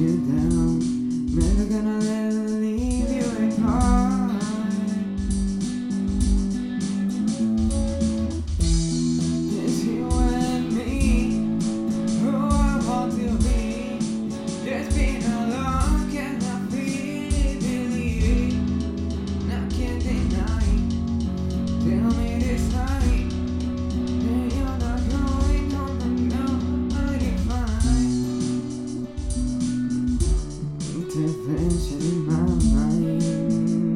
you down. Never gonna let difference in my mind.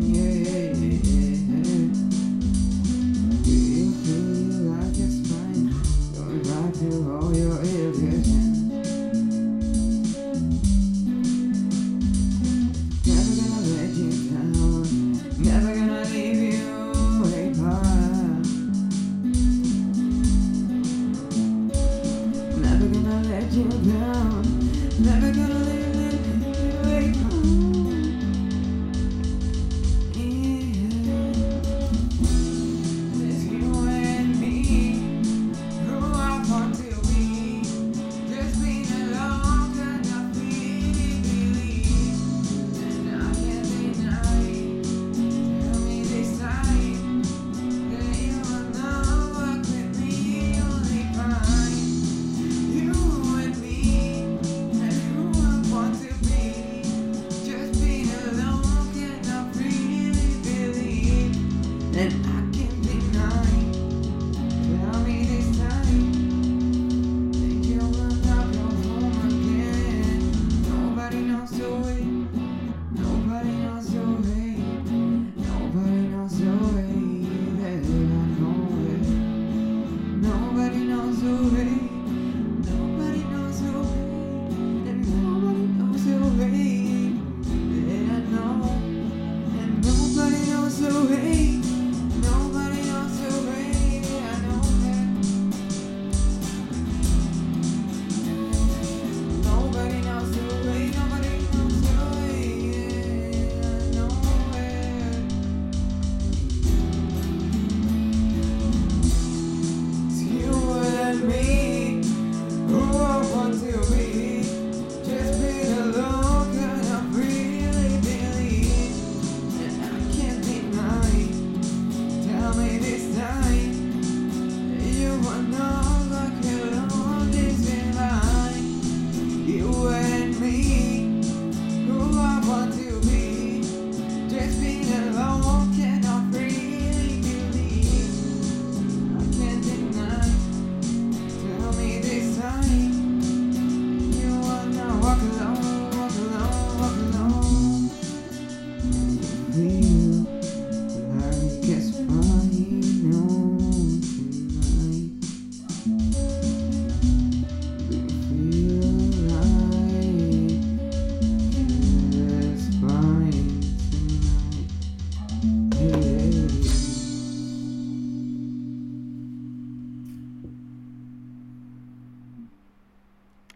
Yeah, yeah. Do you feel like it's fine? Going back to all your illusions. Never gonna let you down. Never gonna leave you apart. Never gonna let you down. Never gonna.